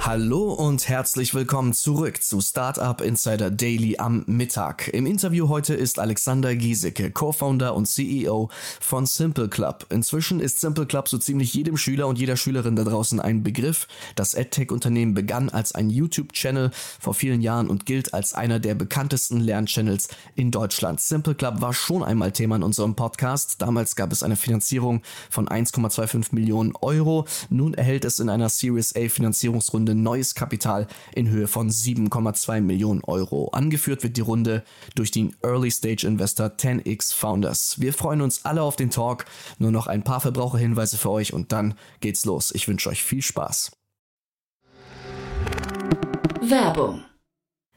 Hallo und herzlich willkommen zurück zu Startup Insider Daily am Mittag. Im Interview heute ist Alexander Giesecke, Co-Founder und CEO von Simple Club. Inzwischen ist Simple Club so ziemlich jedem Schüler und jeder Schülerin da draußen ein Begriff. Das EdTech-Unternehmen begann als ein YouTube-Channel vor vielen Jahren und gilt als einer der bekanntesten Lernchannels in Deutschland. Simple Club war schon einmal Thema in unserem Podcast. Damals gab es eine Finanzierung von 1,25 Millionen Euro. Nun erhält es in einer Series A Finanzierungsrunde neues Kapital in Höhe von 7,2 Millionen Euro. Angeführt wird die Runde durch den Early Stage Investor 10x Founders. Wir freuen uns alle auf den Talk. Nur noch ein paar Verbraucherhinweise für euch und dann geht's los. Ich wünsche euch viel Spaß. Werbung.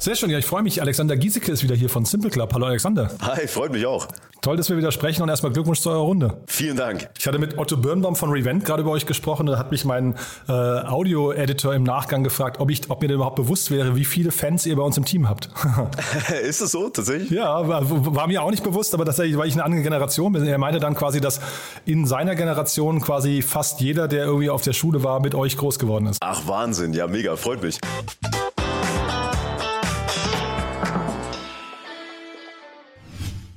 Sehr schön, ja, ich freue mich. Alexander Giesecke ist wieder hier von Simple Club. Hallo Alexander. Hi, freut mich auch. Toll, dass wir wieder sprechen und erstmal Glückwunsch zu eurer Runde. Vielen Dank. Ich hatte mit Otto Birnbaum von Revent gerade über euch gesprochen und da hat mich mein äh, Audio-Editor im Nachgang gefragt, ob, ich, ob mir denn überhaupt bewusst wäre, wie viele Fans ihr bei uns im Team habt. ist es so, tatsächlich? Ja, war, war, mir auch nicht bewusst, aber tatsächlich, weil ich eine andere Generation bin. Er meinte dann quasi, dass in seiner Generation quasi fast jeder, der irgendwie auf der Schule war, mit euch groß geworden ist. Ach, Wahnsinn. Ja, mega. Freut mich.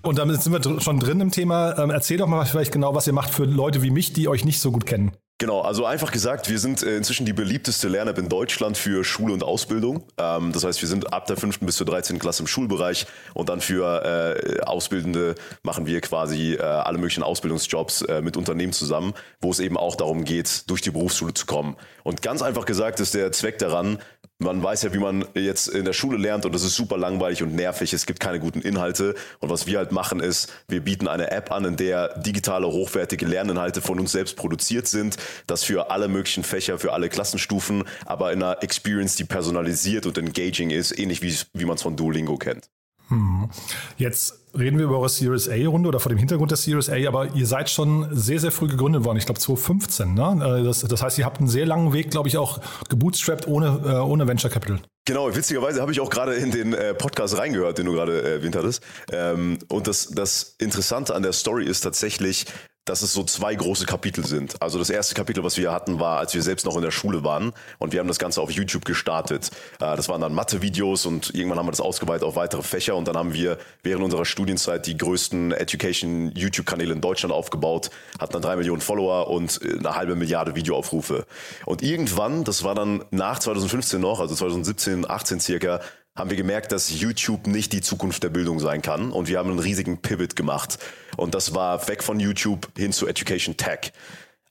Und damit sind wir schon drin im Thema. Ähm, erzähl doch mal vielleicht genau, was ihr macht für Leute wie mich, die euch nicht so gut kennen. Genau, also einfach gesagt, wir sind äh, inzwischen die beliebteste Lern-App in Deutschland für Schule und Ausbildung. Ähm, das heißt, wir sind ab der 5. bis zur 13. Klasse im Schulbereich und dann für äh, Auszubildende machen wir quasi äh, alle möglichen Ausbildungsjobs mit Unternehmen zusammen, wo es eben auch darum geht, durch die Berufsschule zu kommen. Und ganz einfach gesagt ist der Zweck daran, man weiß ja, wie man jetzt in der Schule lernt und das ist super langweilig und nervig. Es gibt keine guten Inhalte. Und was wir halt machen ist, wir bieten eine App an, in der digitale, hochwertige Lerninhalte von uns selbst produziert sind. Das für alle möglichen Fächer, für alle Klassenstufen, aber in einer Experience, die personalisiert und engaging ist, ähnlich wie, wie man es von Duolingo kennt. Hm. Jetzt reden wir über eure Series A-Runde oder vor dem Hintergrund der Series A, aber ihr seid schon sehr, sehr früh gegründet worden. Ich glaube 2015. Ne? Äh, das, das heißt, ihr habt einen sehr langen Weg, glaube ich, auch gebootstrapped ohne, äh, ohne Venture Capital. Genau, witzigerweise habe ich auch gerade in den äh, Podcast reingehört, den du gerade erwähnt hattest. Ähm, und das, das Interessante an der Story ist tatsächlich, dass es so zwei große Kapitel sind. Also das erste Kapitel, was wir hatten, war, als wir selbst noch in der Schule waren und wir haben das Ganze auf YouTube gestartet. Äh, das waren dann Mathe-Videos und irgendwann haben wir das ausgeweitet auf weitere Fächer und dann haben wir während unserer Studienzeit die größten Education-YouTube-Kanäle in Deutschland aufgebaut, hatten dann drei Millionen Follower und äh, eine halbe Milliarde Videoaufrufe. Und irgendwann, das war dann nach 2015 noch, also 2017, 18 circa, haben wir gemerkt, dass YouTube nicht die Zukunft der Bildung sein kann und wir haben einen riesigen Pivot gemacht. Und das war weg von YouTube hin zu Education Tech.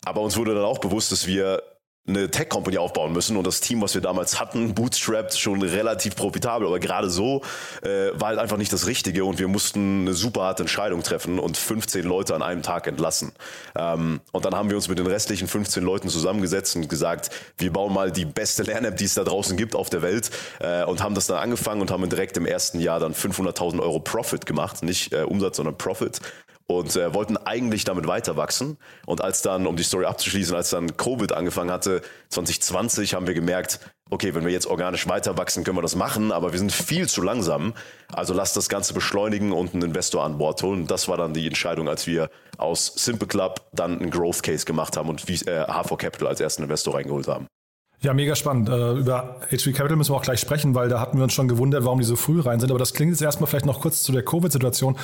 Aber uns wurde dann auch bewusst, dass wir eine Tech-Company aufbauen müssen. Und das Team, was wir damals hatten, bootstrapped, schon relativ profitabel, aber gerade so äh, war halt einfach nicht das Richtige. Und wir mussten eine super harte Entscheidung treffen und 15 Leute an einem Tag entlassen. Ähm, und dann haben wir uns mit den restlichen 15 Leuten zusammengesetzt und gesagt, wir bauen mal die beste Lern-App, die es da draußen gibt auf der Welt. Äh, und haben das dann angefangen und haben direkt im ersten Jahr dann 500.000 Euro Profit gemacht, nicht äh, Umsatz, sondern Profit und äh, wollten eigentlich damit weiter wachsen. Und als dann, um die Story abzuschließen, als dann Covid angefangen hatte, 2020, haben wir gemerkt, okay, wenn wir jetzt organisch weiter wachsen, können wir das machen, aber wir sind viel zu langsam. Also lasst das Ganze beschleunigen und einen Investor an Bord holen. Das war dann die Entscheidung, als wir aus Simple Club dann einen Growth Case gemacht haben und äh, H4 Capital als ersten Investor reingeholt haben. Ja, mega spannend. Äh, über HV Capital müssen wir auch gleich sprechen, weil da hatten wir uns schon gewundert, warum die so früh rein sind. Aber das klingt jetzt erstmal vielleicht noch kurz zu der Covid-Situation.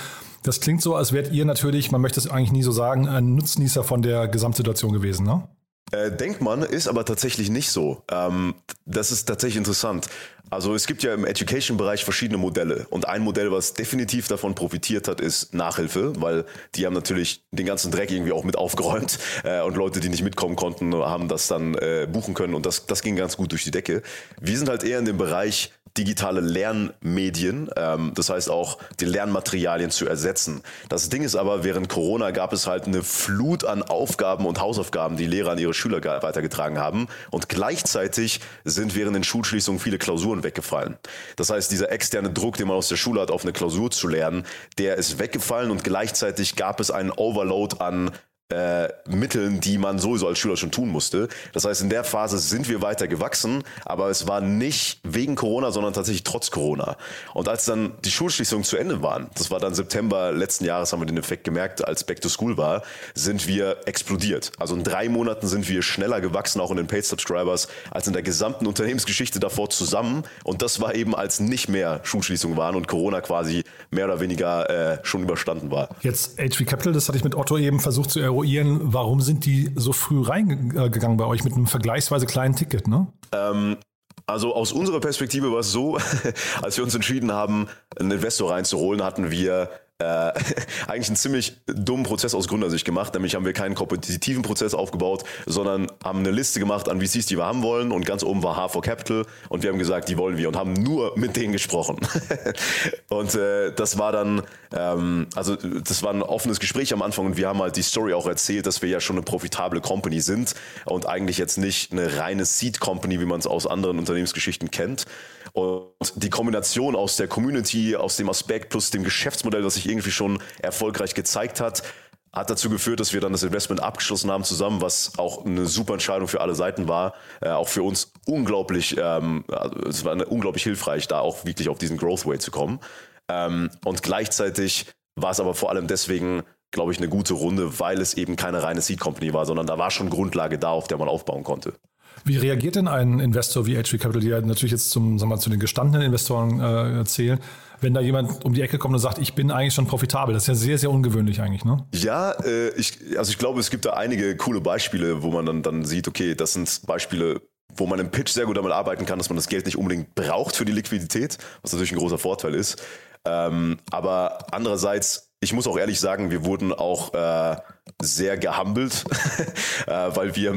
Das klingt so, als wärt ihr natürlich, man möchte es eigentlich nie so sagen, ein Nutznießer von der Gesamtsituation gewesen, ne? Äh, denkt man, ist aber tatsächlich nicht so. Ähm, das ist tatsächlich interessant. Also es gibt ja im Education-Bereich verschiedene Modelle. Und ein Modell, was definitiv davon profitiert hat, ist Nachhilfe, weil die haben natürlich den ganzen Dreck irgendwie auch mit aufgeräumt. Äh, und Leute, die nicht mitkommen konnten, haben das dann äh, buchen können. Und das, das ging ganz gut durch die Decke. Wir sind halt eher in dem Bereich digitale Lernmedien, ähm, das heißt auch die Lernmaterialien zu ersetzen. Das Ding ist aber, während Corona gab es halt eine Flut an Aufgaben und Hausaufgaben, die Lehrer an ihre Schüler weitergetragen haben und gleichzeitig sind während den Schulschließungen viele Klausuren weggefallen. Das heißt, dieser externe Druck, den man aus der Schule hat, auf eine Klausur zu lernen, der ist weggefallen und gleichzeitig gab es einen Overload an äh, Mitteln, die man sowieso als Schüler schon tun musste. Das heißt, in der Phase sind wir weiter gewachsen, aber es war nicht wegen Corona, sondern tatsächlich trotz Corona. Und als dann die Schulschließungen zu Ende waren, das war dann September letzten Jahres, haben wir den Effekt gemerkt, als Back to School war, sind wir explodiert. Also in drei Monaten sind wir schneller gewachsen, auch in den Paid Subscribers, als in der gesamten Unternehmensgeschichte davor zusammen. Und das war eben, als nicht mehr Schulschließungen waren und Corona quasi mehr oder weniger äh, schon überstanden war. Jetzt HV Capital, das hatte ich mit Otto eben versucht zu eruieren eruieren, warum sind die so früh reingegangen bei euch mit einem vergleichsweise kleinen Ticket, ne? Ähm, also aus unserer Perspektive war es so, als wir uns entschieden haben, einen Investor reinzuholen, hatten wir äh, eigentlich einen ziemlich dummen Prozess aus Gründersicht gemacht. Nämlich haben wir keinen kompetitiven Prozess aufgebaut, sondern haben eine Liste gemacht an VCs, die wir haben wollen. Und ganz oben war H4 Capital. Und wir haben gesagt, die wollen wir und haben nur mit denen gesprochen. und äh, das war dann, ähm, also das war ein offenes Gespräch am Anfang und wir haben halt die Story auch erzählt, dass wir ja schon eine profitable Company sind und eigentlich jetzt nicht eine reine Seed Company, wie man es aus anderen Unternehmensgeschichten kennt. Und die Kombination aus der Community, aus dem Aspekt plus dem Geschäftsmodell, das irgendwie schon erfolgreich gezeigt hat, hat dazu geführt, dass wir dann das Investment abgeschlossen haben zusammen, was auch eine super Entscheidung für alle Seiten war. Äh, auch für uns unglaublich, ähm, also es war unglaublich hilfreich, da auch wirklich auf diesen Growth Way zu kommen. Ähm, und gleichzeitig war es aber vor allem deswegen, glaube ich, eine gute Runde, weil es eben keine reine Seed Company war, sondern da war schon Grundlage da, auf der man aufbauen konnte. Wie reagiert denn ein Investor wie HV Capital, die ja natürlich jetzt zum, sagen wir mal, zu den gestandenen Investoren äh, zählen, wenn da jemand um die Ecke kommt und sagt, ich bin eigentlich schon profitabel? Das ist ja sehr, sehr ungewöhnlich eigentlich, ne? Ja, äh, ich, also ich glaube, es gibt da einige coole Beispiele, wo man dann, dann sieht, okay, das sind Beispiele, wo man im Pitch sehr gut damit arbeiten kann, dass man das Geld nicht unbedingt braucht für die Liquidität, was natürlich ein großer Vorteil ist. Ähm, aber andererseits, ich muss auch ehrlich sagen, wir wurden auch äh, sehr gehumbelt, äh, weil wir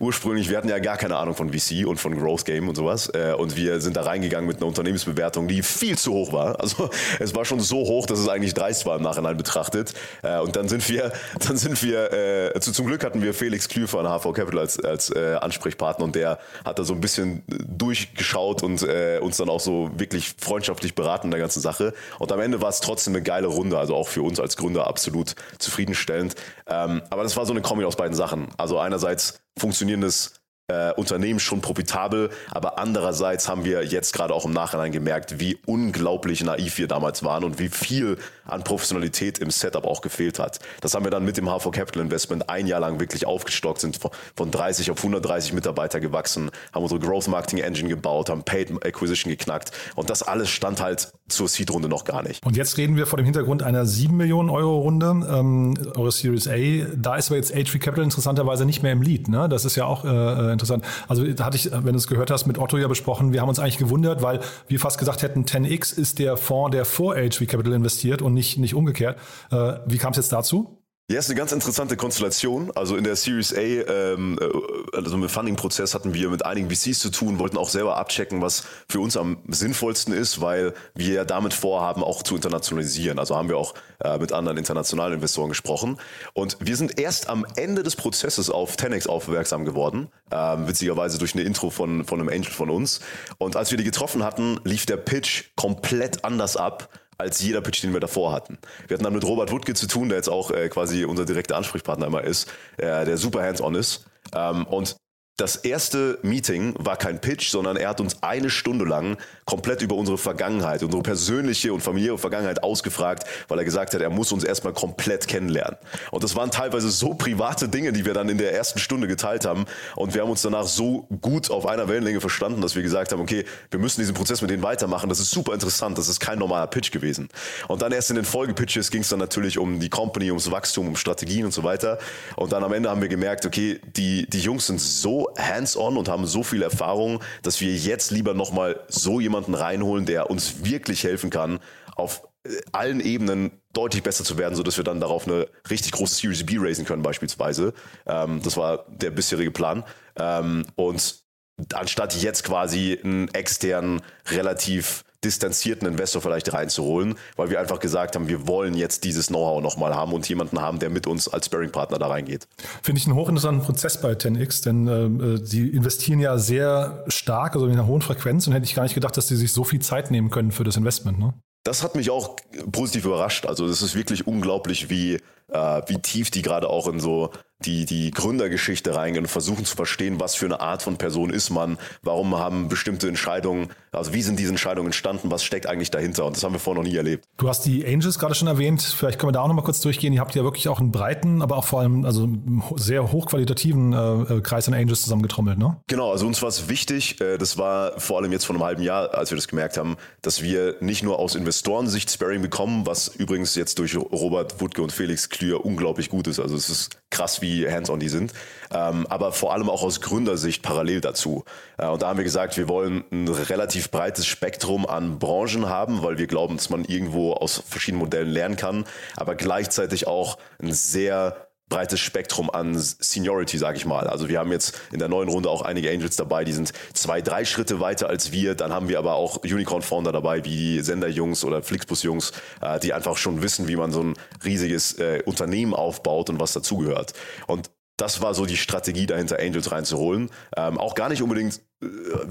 ursprünglich, wir hatten ja gar keine Ahnung von VC und von Growth Game und sowas äh, und wir sind da reingegangen mit einer Unternehmensbewertung, die viel zu hoch war. Also es war schon so hoch, dass es eigentlich dreist war im Nachhinein betrachtet äh, und dann sind wir, dann sind wir, äh, zu, zum Glück hatten wir Felix Klü von HV Capital als, als äh, Ansprechpartner und der hat da so ein bisschen durchgeschaut und äh, uns dann auch so wirklich freundschaftlich beraten in der ganzen Sache und am Ende war es trotzdem eine geile Runde, also auch für uns als Gründer absolut zufriedenstellend. Ähm, aber das war so eine Kombi aus beiden Sachen. Also einerseits funktionierendes äh, Unternehmen schon profitabel, aber andererseits haben wir jetzt gerade auch im Nachhinein gemerkt, wie unglaublich naiv wir damals waren und wie viel an Professionalität im Setup auch gefehlt hat. Das haben wir dann mit dem HV Capital Investment ein Jahr lang wirklich aufgestockt, sind von 30 auf 130 Mitarbeiter gewachsen, haben unsere Growth Marketing Engine gebaut, haben Paid Acquisition geknackt und das alles stand halt zur Seed-Runde noch gar nicht. Und jetzt reden wir vor dem Hintergrund einer 7 Millionen Euro Runde, ähm, eure Series A. Da ist aber jetzt H3 Capital interessanterweise nicht mehr im Lead. Ne? Das ist ja auch äh, interessant. Also da hatte ich, wenn du es gehört hast, mit Otto ja besprochen, wir haben uns eigentlich gewundert, weil wir fast gesagt hätten, 10x ist der Fonds, der vor HV Capital investiert und nicht, nicht umgekehrt. Äh, wie kam es jetzt dazu? Ja, ist eine ganz interessante Konstellation. Also in der Series A, ähm, äh, also im Funding-Prozess hatten wir mit einigen VCs zu tun, wollten auch selber abchecken, was für uns am sinnvollsten ist, weil wir ja damit vorhaben, auch zu internationalisieren. Also haben wir auch äh, mit anderen internationalen Investoren gesprochen. Und wir sind erst am Ende des Prozesses auf 10x aufmerksam geworden, ähm, witzigerweise durch eine Intro von, von einem Angel von uns. Und als wir die getroffen hatten, lief der Pitch komplett anders ab als jeder Pitch, den wir davor hatten. Wir hatten dann mit Robert Woodke zu tun, der jetzt auch äh, quasi unser direkter Ansprechpartner immer ist, äh, der super hands-on ist. Ähm, und das erste Meeting war kein Pitch, sondern er hat uns eine Stunde lang komplett über unsere Vergangenheit, unsere persönliche und familiäre Vergangenheit ausgefragt, weil er gesagt hat, er muss uns erstmal komplett kennenlernen. Und das waren teilweise so private Dinge, die wir dann in der ersten Stunde geteilt haben. Und wir haben uns danach so gut auf einer Wellenlänge verstanden, dass wir gesagt haben, okay, wir müssen diesen Prozess mit denen weitermachen. Das ist super interessant. Das ist kein normaler Pitch gewesen. Und dann erst in den Folgepitches ging es dann natürlich um die Company, ums Wachstum, um Strategien und so weiter. Und dann am Ende haben wir gemerkt, okay, die, die Jungs sind so hands-on und haben so viel Erfahrung, dass wir jetzt lieber nochmal so jemanden reinholen, der uns wirklich helfen kann, auf äh, allen Ebenen deutlich besser zu werden, sodass wir dann darauf eine richtig große Series B raisen können beispielsweise. Ähm, das war der bisherige Plan. Ähm, und anstatt jetzt quasi einen externen, relativ distanzierten Investor vielleicht reinzuholen, weil wir einfach gesagt haben, wir wollen jetzt dieses Know-how nochmal haben und jemanden haben, der mit uns als Sparing-Partner da reingeht. Finde ich einen hochinteressanten Prozess bei 10x, denn äh, sie investieren ja sehr stark, also in einer hohen Frequenz und hätte ich gar nicht gedacht, dass sie sich so viel Zeit nehmen können für das Investment. Ne? Das hat mich auch positiv überrascht. Also es ist wirklich unglaublich, wie, äh, wie tief die gerade auch in so die, die Gründergeschichte reingehen und versuchen zu verstehen, was für eine Art von Person ist man, warum haben bestimmte Entscheidungen, also wie sind diese Entscheidungen entstanden, was steckt eigentlich dahinter und das haben wir vorher noch nie erlebt. Du hast die Angels gerade schon erwähnt, vielleicht können wir da auch noch mal kurz durchgehen. Ihr habt ja wirklich auch einen breiten, aber auch vor allem also sehr hochqualitativen äh, Kreis an Angels zusammengetrommelt, ne? Genau, also uns war es wichtig, äh, das war vor allem jetzt vor einem halben Jahr, als wir das gemerkt haben, dass wir nicht nur aus Investorensicht Sparing bekommen, was übrigens jetzt durch Robert Wutke und Felix Klür unglaublich gut ist. Also es ist krass, wie hands-on die sind, ähm, aber vor allem auch aus Gründersicht parallel dazu. Äh, und da haben wir gesagt, wir wollen ein relativ breites Spektrum an Branchen haben, weil wir glauben, dass man irgendwo aus verschiedenen Modellen lernen kann, aber gleichzeitig auch ein sehr breites Spektrum an Seniority, sage ich mal. Also wir haben jetzt in der neuen Runde auch einige Angels dabei, die sind zwei, drei Schritte weiter als wir. Dann haben wir aber auch Unicorn-Founder dabei, wie die Sender-Jungs oder Flixbus-Jungs, äh, die einfach schon wissen, wie man so ein riesiges äh, Unternehmen aufbaut und was dazugehört. Und das war so die Strategie dahinter, Angels reinzuholen. Ähm, auch gar nicht unbedingt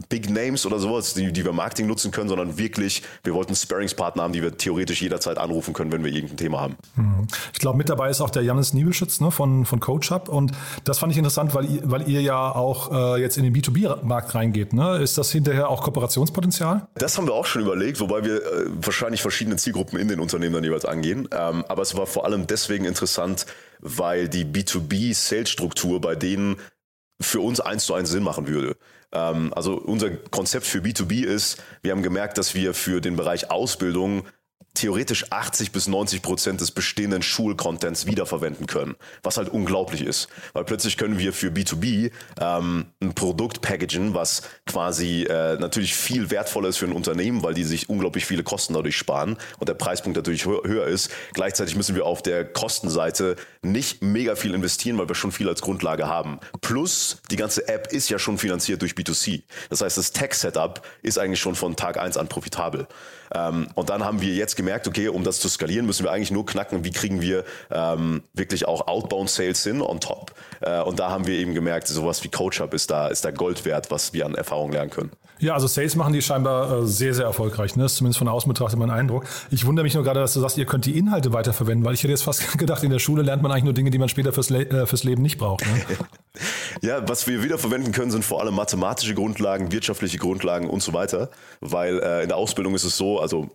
Big Names oder sowas, die, die wir Marketing nutzen können, sondern wirklich, wir wollten Sparringspartner haben, die wir theoretisch jederzeit anrufen können, wenn wir irgendein Thema haben. Mhm. Ich glaube, mit dabei ist auch der Janis Niebelschütz ne, von, von Coach Hub und das fand ich interessant, weil, weil ihr ja auch äh, jetzt in den B2B-Markt reingeht. Ne? Ist das hinterher auch Kooperationspotenzial? Das haben wir auch schon überlegt, wobei wir äh, wahrscheinlich verschiedene Zielgruppen in den Unternehmen dann jeweils angehen. Ähm, aber es war vor allem deswegen interessant, weil die B2B-Sales-Struktur bei denen für uns eins zu eins Sinn machen würde. Ähm, also unser Konzept für B2B ist, wir haben gemerkt, dass wir für den Bereich Ausbildung theoretisch 80 bis 90 Prozent des bestehenden Schulcontents wiederverwenden können, was halt unglaublich ist, weil plötzlich können wir für B2B ähm, ein Produkt packagen, was quasi äh, natürlich viel wertvoller ist für ein Unternehmen, weil die sich unglaublich viele Kosten dadurch sparen und der Preispunkt natürlich höher ist. Gleichzeitig müssen wir auf der Kostenseite nicht mega viel investieren, weil wir schon viel als Grundlage haben. Plus die ganze App ist ja schon finanziert durch B2C. Das heißt, das Tech-Setup ist eigentlich schon von Tag eins an profitabel. Ähm, und dann haben wir jetzt gemerkt, okay, um das zu skalieren, müssen wir eigentlich nur knacken, wie kriegen wir ähm, wirklich auch Outbound Sales hin on top. Äh, und da haben wir eben gemerkt, sowas wie Coach Hub ist da, ist da Gold wert, was wir an Erfahrung lernen können. Ja, also Sales machen die scheinbar äh, sehr, sehr erfolgreich. Ne? Das ist zumindest von außen betrachtet mein Eindruck. Ich wundere mich nur gerade, dass du sagst, ihr könnt die Inhalte weiterverwenden, weil ich hätte jetzt fast gedacht, in der Schule lernt man eigentlich nur Dinge, die man später fürs, Le äh, fürs Leben nicht braucht. Ne? ja, was wir wiederverwenden können, sind vor allem mathematische Grundlagen, wirtschaftliche Grundlagen und so weiter. Weil äh, in der Ausbildung ist es so, also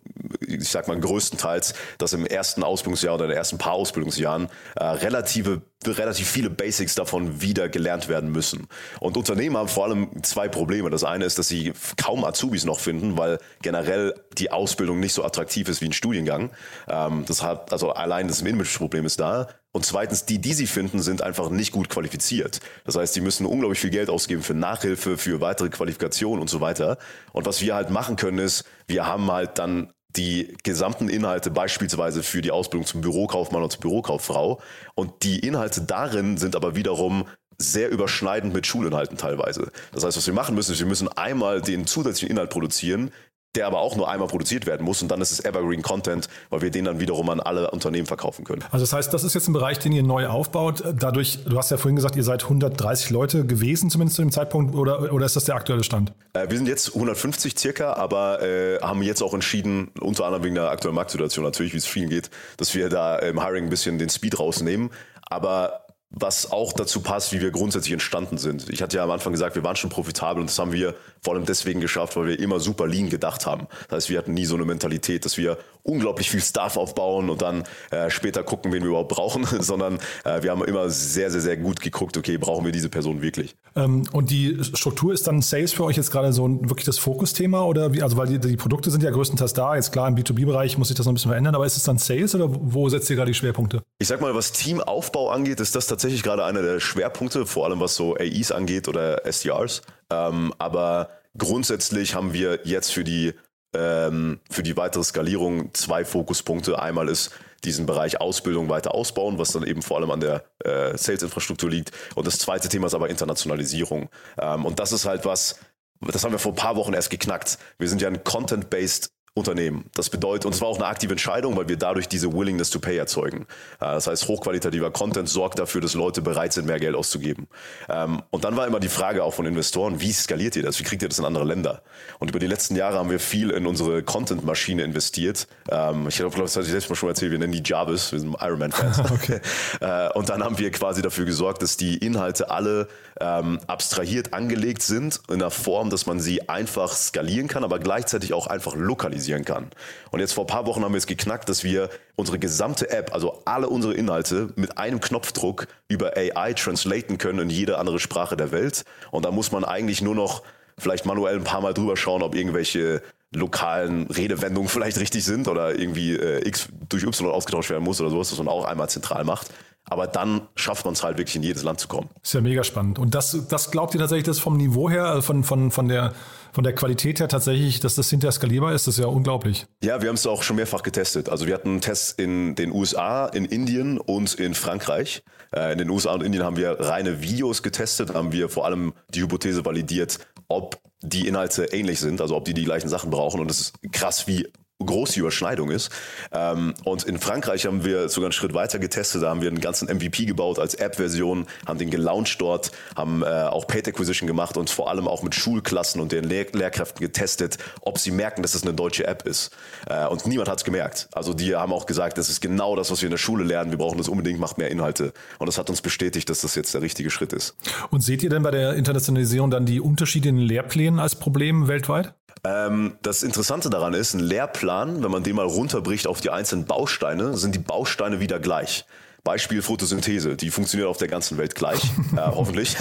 ich sag mal größtenteils, dass im ersten Ausbildungsjahr oder in den ersten paar Ausbildungsjahren äh, relative relativ viele Basics davon wieder gelernt werden müssen. Und Unternehmen haben vor allem zwei Probleme. Das eine ist, dass sie kaum Azubis noch finden, weil generell die Ausbildung nicht so attraktiv ist wie ein Studiengang. Ähm, das hat, also allein das Image-Problem ist da. Und zweitens, die, die sie finden, sind einfach nicht gut qualifiziert. Das heißt, sie müssen unglaublich viel Geld ausgeben für Nachhilfe, für weitere Qualifikationen und so weiter. Und was wir halt machen können, ist, wir haben halt dann die gesamten Inhalte beispielsweise für die Ausbildung zum Bürokaufmann oder zur Bürokauffrau. Und die Inhalte darin sind aber wiederum sehr überschneidend mit Schulinhalten teilweise. Das heißt, was wir machen müssen, ist, wir müssen einmal den zusätzlichen Inhalt produzieren, der aber auch nur einmal produziert werden muss und dann ist es Evergreen Content, weil wir den dann wiederum an alle Unternehmen verkaufen können. Also das heißt, das ist jetzt ein Bereich, den ihr neu aufbaut. Dadurch, du hast ja vorhin gesagt, ihr seid 130 Leute gewesen, zumindest zu dem Zeitpunkt, oder, oder ist das der aktuelle Stand? Äh, wir sind jetzt 150 circa, aber äh, haben jetzt auch entschieden, unter anderem wegen der aktuellen Marktsituation natürlich, wie es vielen geht, dass wir da im Hiring ein bisschen den Speed rausnehmen. Aber was auch dazu passt, wie wir grundsätzlich entstanden sind. Ich hatte ja am Anfang gesagt, wir waren schon profitabel und das haben wir vor allem deswegen geschafft, weil wir immer super lean gedacht haben. Das heißt, wir hatten nie so eine Mentalität, dass wir unglaublich viel Staff aufbauen und dann äh, später gucken, wen wir überhaupt brauchen, sondern äh, wir haben immer sehr, sehr, sehr gut geguckt, okay, brauchen wir diese Person wirklich. Ähm, und die Struktur ist dann Sales für euch jetzt gerade so ein, wirklich das Fokusthema oder wie, also weil die, die Produkte sind ja größtenteils da, jetzt klar im B2B-Bereich muss sich das noch ein bisschen verändern, aber ist es dann Sales oder wo setzt ihr gerade die Schwerpunkte? Ich sag mal, was Teamaufbau angeht, ist das tatsächlich gerade einer der Schwerpunkte, vor allem was so AIs angeht oder SDRs. Ähm, aber grundsätzlich haben wir jetzt für die ähm, für die weitere Skalierung zwei Fokuspunkte. Einmal ist diesen Bereich Ausbildung weiter ausbauen, was dann eben vor allem an der äh, Sales-Infrastruktur liegt. Und das zweite Thema ist aber Internationalisierung. Ähm, und das ist halt was, das haben wir vor ein paar Wochen erst geknackt. Wir sind ja ein Content-based Unternehmen. Das bedeutet, und es war auch eine aktive Entscheidung, weil wir dadurch diese Willingness to Pay erzeugen. Äh, das heißt, hochqualitativer Content sorgt dafür, dass Leute bereit sind, mehr Geld auszugeben. Ähm, und dann war immer die Frage auch von Investoren, wie skaliert ihr das? Wie kriegt ihr das in andere Länder? Und über die letzten Jahre haben wir viel in unsere Content-Maschine investiert. Ähm, ich glaube, das hatte ich letztes Mal schon erzählt, wir nennen die Jarvis, wir sind Ironman-Fans. okay. Äh, und dann haben wir quasi dafür gesorgt, dass die Inhalte alle ähm, abstrahiert angelegt sind, in einer Form, dass man sie einfach skalieren kann, aber gleichzeitig auch einfach lokalisieren analysieren kann. Und jetzt vor ein paar Wochen haben wir es geknackt, dass wir unsere gesamte App, also alle unsere Inhalte mit einem Knopfdruck über AI translaten können in jede andere Sprache der Welt. Und da muss man eigentlich nur noch vielleicht manuell ein paar Mal drüber schauen, ob irgendwelche lokalen Redewendungen vielleicht richtig sind oder irgendwie äh, X durch Y ausgetauscht werden muss oder sowas, was man auch einmal zentral macht. Aber dann schafft man es halt wirklich in jedes Land zu kommen. Ist ja mega spannend. Und das, das glaubt ihr tatsächlich, dass vom Niveau her, also von, von, von, der, von der Qualität her tatsächlich, dass das hinterher skalierbar ist? Das ist ja unglaublich. Ja, wir haben es auch schon mehrfach getestet. Also wir hatten Tests in den USA, in Indien und in Frankreich. Äh, in den USA und Indien haben wir reine Videos getestet, haben wir vor allem die Hypothese validiert, ob die Inhalte ähnlich sind, also ob die die gleichen Sachen brauchen. Und es ist krass, wie groß die Überschneidung ist. Ähm, und in Frankreich haben wir sogar einen Schritt weiter getestet. Da haben wir einen ganzen MVP gebaut als App-Version, haben den gelauncht dort, haben äh, auch Paid Acquisition gemacht und vor allem auch mit Schulklassen und den Lehr Lehrkräften getestet, ob sie merken, dass es eine deutsche App ist. Äh, und niemand hat es gemerkt. Also die haben auch gesagt, das ist genau das, was wir in der Schule lernen. Wir brauchen das unbedingt, macht mehr Inhalte. Und das hat uns bestätigt, dass das jetzt der richtige Schritt ist. Und seht ihr denn bei der Internationalisierung dann die Unterschiede in den Lehrplänen als Problem weltweit? Ähm, das Interessante daran ist, ein Lehrplan, wenn man den mal runterbricht auf die einzelnen Bausteine, sind die Bausteine wieder gleich. Beispiel Photosynthese, die funktioniert auf der ganzen Welt gleich, äh, hoffentlich.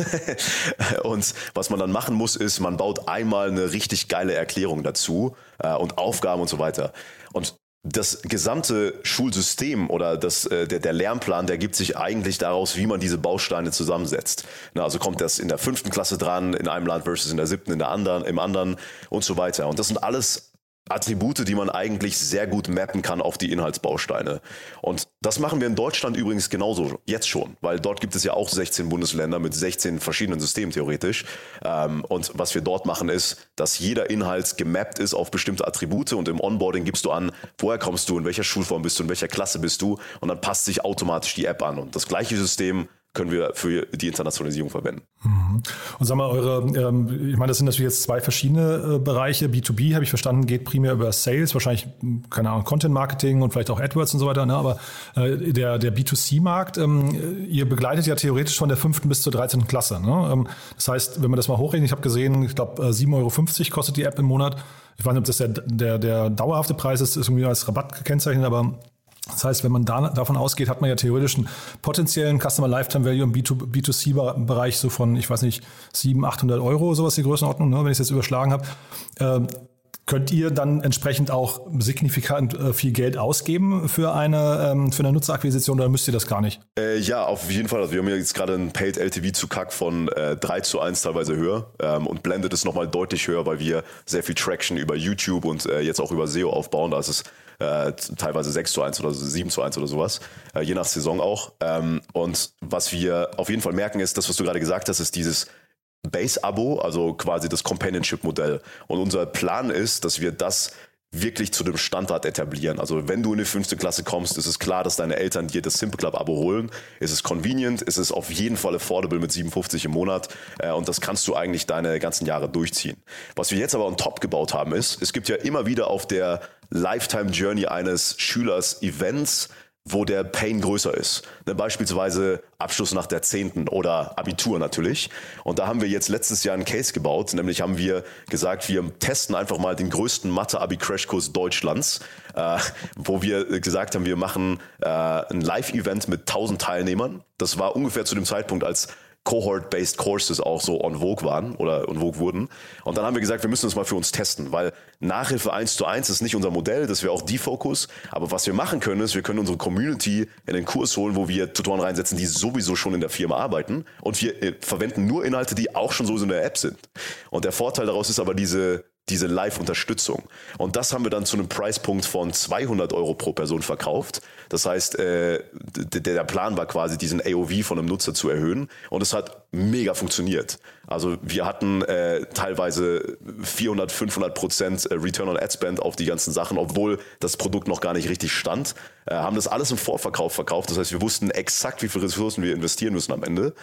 und was man dann machen muss, ist, man baut einmal eine richtig geile Erklärung dazu äh, und Aufgaben und so weiter. Und das gesamte Schulsystem oder das, äh, der, der Lernplan, der gibt sich eigentlich daraus, wie man diese Bausteine zusammensetzt. Na, also kommt das in der fünften Klasse dran, in einem Land versus in der siebten, in der anderen, im anderen und so weiter. Und das sind alles Attribute, die man eigentlich sehr gut mappen kann auf die Inhaltsbausteine. Und das machen wir in Deutschland übrigens genauso, jetzt schon, weil dort gibt es ja auch 16 Bundesländer mit 16 verschiedenen Systemen theoretisch. Ähm, und was wir dort machen ist, dass jeder Inhalt gemappt ist auf bestimmte Attribute und im Onboarding gibst du an, woher kommst du, in welcher Schulform bist du, in welcher Klasse bist du und dann passt sich automatisch die App an. Und das gleiche System können wir für die Internationalisierung verwenden. Mhm. Und sag mal, eure, ähm, ich meine, das sind natürlich jetzt zwei verschiedene äh, Bereiche. B2B, habe ich verstanden, geht primär über Sales, wahrscheinlich, keine Ahnung, Content Marketing und vielleicht auch AdWords und so weiter. Ne? Aber äh, der, der B2C-Markt, ähm, ihr begleitet ja theoretisch von der fünften bis zur 13. Klasse. Ne? Ähm, das heißt, wenn man das mal hochrechnet, ich habe gesehen, ich glaube, äh, 7,50 Euro kostet die App im Monat. Ich weiß nicht, ob das der, der, der dauerhafte Preis ist, ist irgendwie als Rabatt gekennzeichnet, aber das heißt, wenn man da, davon ausgeht, hat man ja theoretisch einen potenziellen Customer Lifetime Value im B2C-Bereich so von, ich weiß nicht, 700, 800 Euro, sowas die Größenordnung, ne, wenn ich es jetzt überschlagen habe. Ähm, könnt ihr dann entsprechend auch signifikant äh, viel Geld ausgeben für eine, ähm, für eine Nutzerakquisition oder müsst ihr das gar nicht? Äh, ja, auf jeden Fall. Also wir haben ja jetzt gerade ein Paid LTV zu CAC von äh, 3 zu 1 teilweise höher ähm, und blendet es nochmal deutlich höher, weil wir sehr viel Traction über YouTube und äh, jetzt auch über SEO aufbauen. Da ist es äh, teilweise 6 zu 1 oder 7 zu 1 oder sowas, äh, je nach Saison auch. Ähm, und was wir auf jeden Fall merken ist, das, was du gerade gesagt hast, ist dieses Base-Abo, also quasi das Companionship-Modell. Und unser Plan ist, dass wir das wirklich zu dem Standard etablieren. Also wenn du in die fünfte Klasse kommst, ist es klar, dass deine Eltern dir das Simple Club Abo holen. Es ist convenient, es ist auf jeden Fall affordable mit 57 im Monat äh, und das kannst du eigentlich deine ganzen Jahre durchziehen. Was wir jetzt aber on top gebaut haben ist, es gibt ja immer wieder auf der Lifetime Journey eines Schülers Events, wo der Pain größer ist. Ne, beispielsweise Abschluss nach der 10. oder Abitur natürlich. Und da haben wir jetzt letztes Jahr einen Case gebaut, nämlich haben wir gesagt, wir testen einfach mal den größten Mathe-Abi-Crashkurs Deutschlands, äh, wo wir gesagt haben, wir machen äh, ein Live-Event mit 1000 Teilnehmern. Das war ungefähr zu dem Zeitpunkt, als Cohort-based Courses auch so on vogue waren oder on vogue wurden. Und dann haben wir gesagt, wir müssen das mal für uns testen, weil Nachhilfe 1 zu 1 ist nicht unser Modell, das wäre auch die Fokus. Aber was wir machen können, ist, wir können unsere Community in den Kurs holen, wo wir Tutoren reinsetzen, die sowieso schon in der Firma arbeiten. Und wir äh, verwenden nur Inhalte, die auch schon so in der App sind. Und der Vorteil daraus ist aber diese diese Live-Unterstützung. Und das haben wir dann zu einem Preispunkt von 200 Euro pro Person verkauft. Das heißt, äh, der Plan war quasi, diesen AOV von einem Nutzer zu erhöhen. Und es hat mega funktioniert. Also wir hatten äh, teilweise 400, 500 Prozent äh, Return on Ad Spend auf die ganzen Sachen, obwohl das Produkt noch gar nicht richtig stand. Äh, haben das alles im Vorverkauf verkauft. Das heißt, wir wussten exakt, wie viele Ressourcen wir investieren müssen am Ende.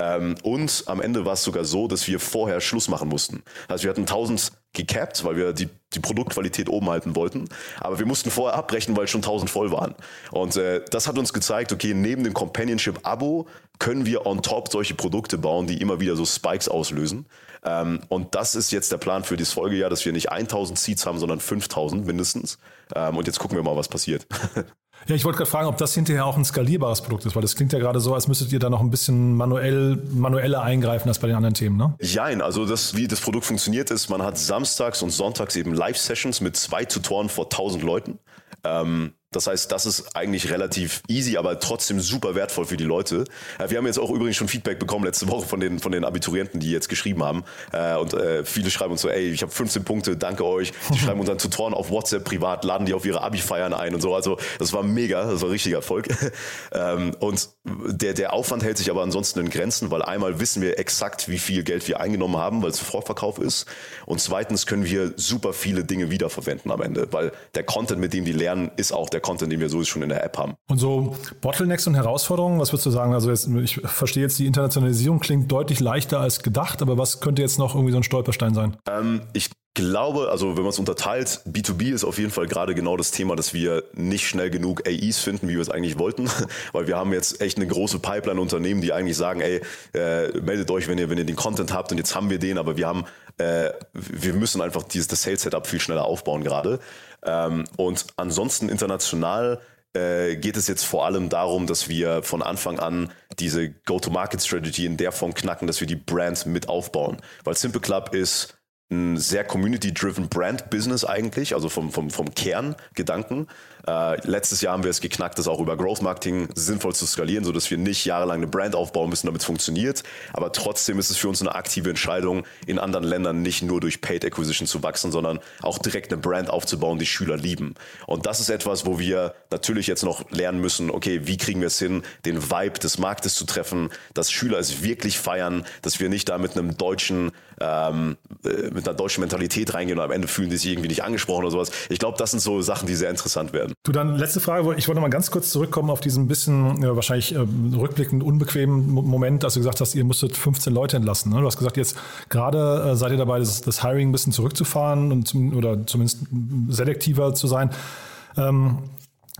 Ähm, und am Ende war es sogar so, dass wir vorher Schluss machen mussten. Also wir hatten 1000 gecapped, weil wir die, die Produktqualität oben halten wollten. Aber wir mussten vorher abbrechen, weil schon 1000 voll waren. Und äh, das hat uns gezeigt, okay, neben dem Companionship-Abo können wir on top solche Produkte bauen, die immer wieder so Spikes auslösen. Ähm, und das ist jetzt der Plan für das Folgejahr, dass wir nicht 1000 Seats haben, sondern 5000 mindestens. Ähm, und jetzt gucken wir mal, was passiert. Ja, ich wollte gerade fragen, ob das hinterher auch ein skalierbares Produkt ist, weil das klingt ja gerade so, als müsstet ihr da noch ein bisschen manuell, manueller eingreifen als bei den anderen Themen, ne? Jein, also das, wie das Produkt funktioniert ist, man hat samstags und sonntags eben Live-Sessions mit zwei Tutoren vor 1000 Leuten. Ähm, das heißt, das ist eigentlich relativ easy, aber trotzdem super wertvoll für die Leute. Äh, wir haben jetzt auch übrigens schon Feedback bekommen letzte Woche von den, von den Abiturienten, die jetzt geschrieben haben. Äh, und äh, viele schreiben uns so, ey, ich habe 15 Punkte, danke euch. Die schreiben unseren Tutoren auf WhatsApp privat, laden die auf ihre Abi-Feiern ein und so. Also das war mega, das war richtiger Erfolg. Ähm, und der, der Aufwand hält sich aber ansonsten in Grenzen, weil einmal wissen wir exakt, wie viel Geld wir eingenommen haben, weil es Vorverkauf ist. Und zweitens können wir super viele Dinge wiederverwenden am Ende, weil der Content, mit dem die lernen, ist auch der Content, den wir sowieso schon in der App haben. Und so Bottlenecks und Herausforderungen, was würdest du sagen? Also jetzt, ich verstehe jetzt, die Internationalisierung klingt deutlich leichter als gedacht, aber was könnte jetzt noch irgendwie so ein Stolperstein sein? Ähm, ich glaube, also wenn man es unterteilt, B2B ist auf jeden Fall gerade genau das Thema, dass wir nicht schnell genug AEs finden, wie wir es eigentlich wollten, weil wir haben jetzt echt eine große Pipeline Unternehmen, die eigentlich sagen, ey, äh, meldet euch, wenn ihr, wenn ihr den Content habt und jetzt haben wir den, aber wir haben, äh, wir müssen einfach dieses das Sales Setup viel schneller aufbauen gerade. Ähm, und ansonsten international äh, geht es jetzt vor allem darum, dass wir von Anfang an diese Go-to-Market-Strategy in der Form knacken, dass wir die Brand mit aufbauen. Weil Simple Club ist ein sehr community-driven Brand-Business eigentlich, also vom, vom, vom Kerngedanken. Äh, letztes Jahr haben wir es geknackt, das auch über Growth Marketing sinnvoll zu skalieren, sodass wir nicht jahrelang eine Brand aufbauen müssen, damit es funktioniert. Aber trotzdem ist es für uns eine aktive Entscheidung, in anderen Ländern nicht nur durch Paid Acquisition zu wachsen, sondern auch direkt eine Brand aufzubauen, die Schüler lieben. Und das ist etwas, wo wir natürlich jetzt noch lernen müssen, okay, wie kriegen wir es hin, den Vibe des Marktes zu treffen, dass Schüler es wirklich feiern, dass wir nicht da mit einem deutschen, ähm, äh, mit einer deutschen Mentalität reingehen und am Ende fühlen die sich irgendwie nicht angesprochen oder sowas. Ich glaube, das sind so Sachen, die sehr interessant werden. Du, dann letzte Frage. Ich wollte mal ganz kurz zurückkommen auf diesen bisschen äh, wahrscheinlich äh, rückblickend unbequemen Moment, als du gesagt hast, ihr musstet 15 Leute entlassen. Ne? Du hast gesagt, jetzt gerade äh, seid ihr dabei, das, das, Hiring ein bisschen zurückzufahren und zum, oder zumindest selektiver zu sein. Ähm,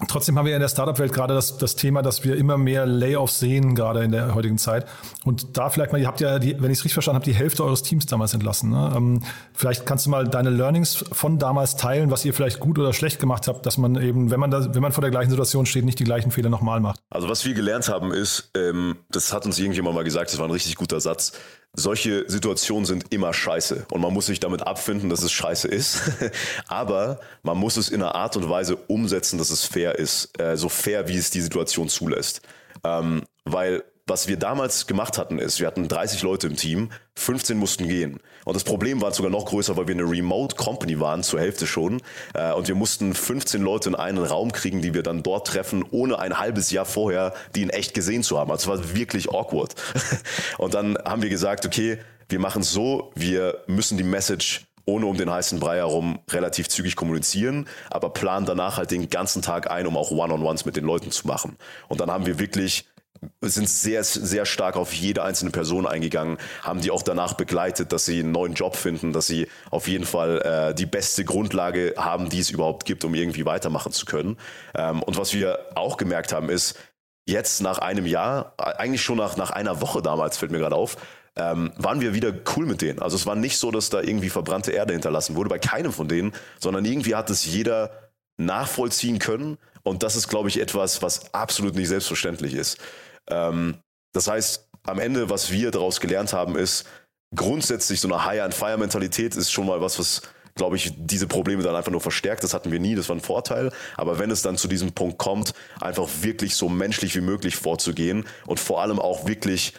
Trotzdem haben wir in der Startup-Welt gerade das, das Thema, dass wir immer mehr Layoffs sehen, gerade in der heutigen Zeit. Und da vielleicht mal, ihr habt ja, die, wenn ich es richtig verstanden habe, die Hälfte eures Teams damals entlassen. Ne? Ähm, vielleicht kannst du mal deine Learnings von damals teilen, was ihr vielleicht gut oder schlecht gemacht habt, dass man eben, wenn man da, wenn man vor der gleichen Situation steht, nicht die gleichen Fehler nochmal macht. Also was wir gelernt haben ist, ähm, das hat uns irgendjemand mal gesagt, das war ein richtig guter Satz solche Situationen sind immer scheiße und man muss sich damit abfinden, dass es scheiße ist. Aber man muss es in einer Art und Weise umsetzen, dass es fair ist, äh, so fair, wie es die Situation zulässt. Ähm, weil was wir damals gemacht hatten, ist, wir hatten 30 Leute im Team, 15 mussten gehen. Und das Problem war sogar noch größer, weil wir eine Remote Company waren, zur Hälfte schon. Äh, und wir mussten 15 Leute in einen Raum kriegen, die wir dann dort treffen, ohne ein halbes Jahr vorher die in echt gesehen zu haben. Also es war wirklich awkward. Und dann haben wir gesagt, okay, wir machen es so, wir müssen die Message ohne um den heißen Brei herum relativ zügig kommunizieren, aber planen danach halt den ganzen Tag ein, um auch One-on-Ones mit den Leuten zu machen. Und dann haben wir wirklich sind sehr, sehr stark auf jede einzelne Person eingegangen, haben die auch danach begleitet, dass sie einen neuen Job finden, dass sie auf jeden Fall äh, die beste Grundlage haben, die es überhaupt gibt, um irgendwie weitermachen zu können. Ähm, und was wir auch gemerkt haben, ist, jetzt nach einem Jahr, eigentlich schon nach, nach einer Woche damals, fällt mir gerade auf, ähm, waren wir wieder cool mit denen. Also es war nicht so, dass da irgendwie verbrannte Erde hinterlassen wurde, bei keinem von denen, sondern irgendwie hat es jeder nachvollziehen können. Und das ist, glaube ich, etwas, was absolut nicht selbstverständlich ist. Ähm, das heißt, am Ende, was wir daraus gelernt haben, ist grundsätzlich so eine High-and-Fire-Mentalität ist schon mal was, was glaube ich, diese Probleme dann einfach nur verstärkt. Das hatten wir nie, das war ein Vorteil. Aber wenn es dann zu diesem Punkt kommt, einfach wirklich so menschlich wie möglich vorzugehen und vor allem auch wirklich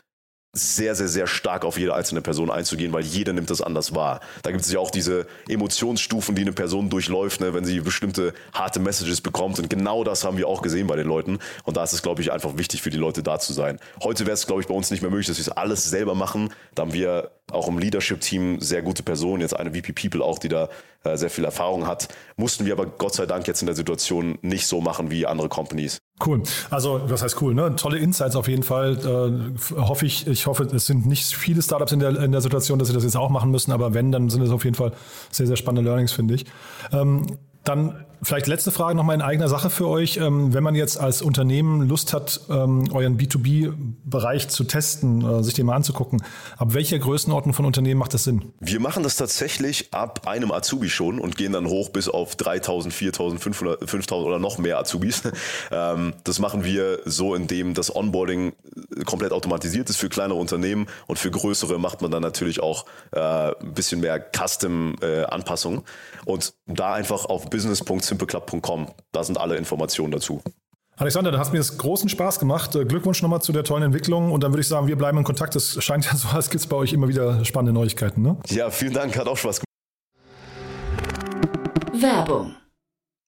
sehr, sehr, sehr stark auf jede einzelne Person einzugehen, weil jeder nimmt das anders wahr. Da gibt es ja auch diese Emotionsstufen, die eine Person durchläuft, ne, wenn sie bestimmte harte Messages bekommt. Und genau das haben wir auch gesehen bei den Leuten. Und da ist es, glaube ich, einfach wichtig für die Leute da zu sein. Heute wäre es, glaube ich, bei uns nicht mehr möglich, dass wir es alles selber machen. Da haben wir auch im Leadership-Team sehr gute Personen, jetzt eine VP People auch, die da äh, sehr viel Erfahrung hat. Mussten wir aber Gott sei Dank jetzt in der Situation nicht so machen wie andere Companies. Cool. Also, was heißt cool, ne? Tolle Insights auf jeden Fall. Äh, hoffe ich, ich hoffe, es sind nicht viele Startups in der, in der Situation, dass sie das jetzt auch machen müssen, aber wenn, dann sind es auf jeden Fall sehr, sehr spannende Learnings, finde ich. Ähm, dann vielleicht letzte Frage nochmal in eigener Sache für euch. Ähm, wenn man jetzt als Unternehmen Lust hat, ähm, euren B2B-Bereich zu testen, äh, sich den mal anzugucken, ab welcher Größenordnung von Unternehmen macht das Sinn? Wir machen das tatsächlich ab einem Azubi schon und gehen dann hoch bis auf 3000, 4000, 500, 5000 oder noch mehr Azubis. Ähm, das machen wir so, indem das Onboarding komplett automatisiert ist für kleinere Unternehmen und für größere macht man dann natürlich auch äh, ein bisschen mehr Custom-Anpassungen. Äh, und da einfach auf business.simpleclub.com, da sind alle Informationen dazu. Alexander, da hast mir das großen Spaß gemacht. Äh, Glückwunsch nochmal zu der tollen Entwicklung und dann würde ich sagen, wir bleiben in Kontakt. Es scheint ja so, als gibt es bei euch immer wieder spannende Neuigkeiten. Ne? Ja, vielen Dank, hat auch Spaß gemacht. Werbung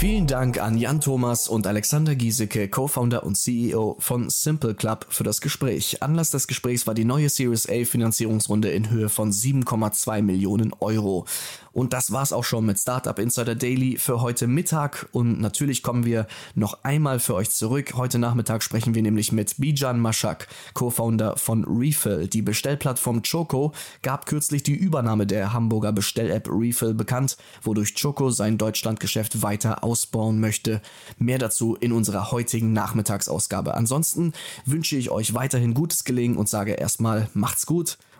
Vielen Dank an Jan Thomas und Alexander Giesecke, Co-Founder und CEO von Simple Club, für das Gespräch. Anlass des Gesprächs war die neue Series A Finanzierungsrunde in Höhe von 7,2 Millionen Euro. Und das war's auch schon mit Startup Insider Daily für heute Mittag. Und natürlich kommen wir noch einmal für euch zurück. Heute Nachmittag sprechen wir nämlich mit Bijan Maschak, Co-Founder von Refill. Die Bestellplattform Choco gab kürzlich die Übernahme der Hamburger Bestell-App Refill bekannt, wodurch Choco sein Deutschlandgeschäft weiter ausbauen möchte. Mehr dazu in unserer heutigen Nachmittagsausgabe. Ansonsten wünsche ich euch weiterhin gutes Gelingen und sage erstmal macht's gut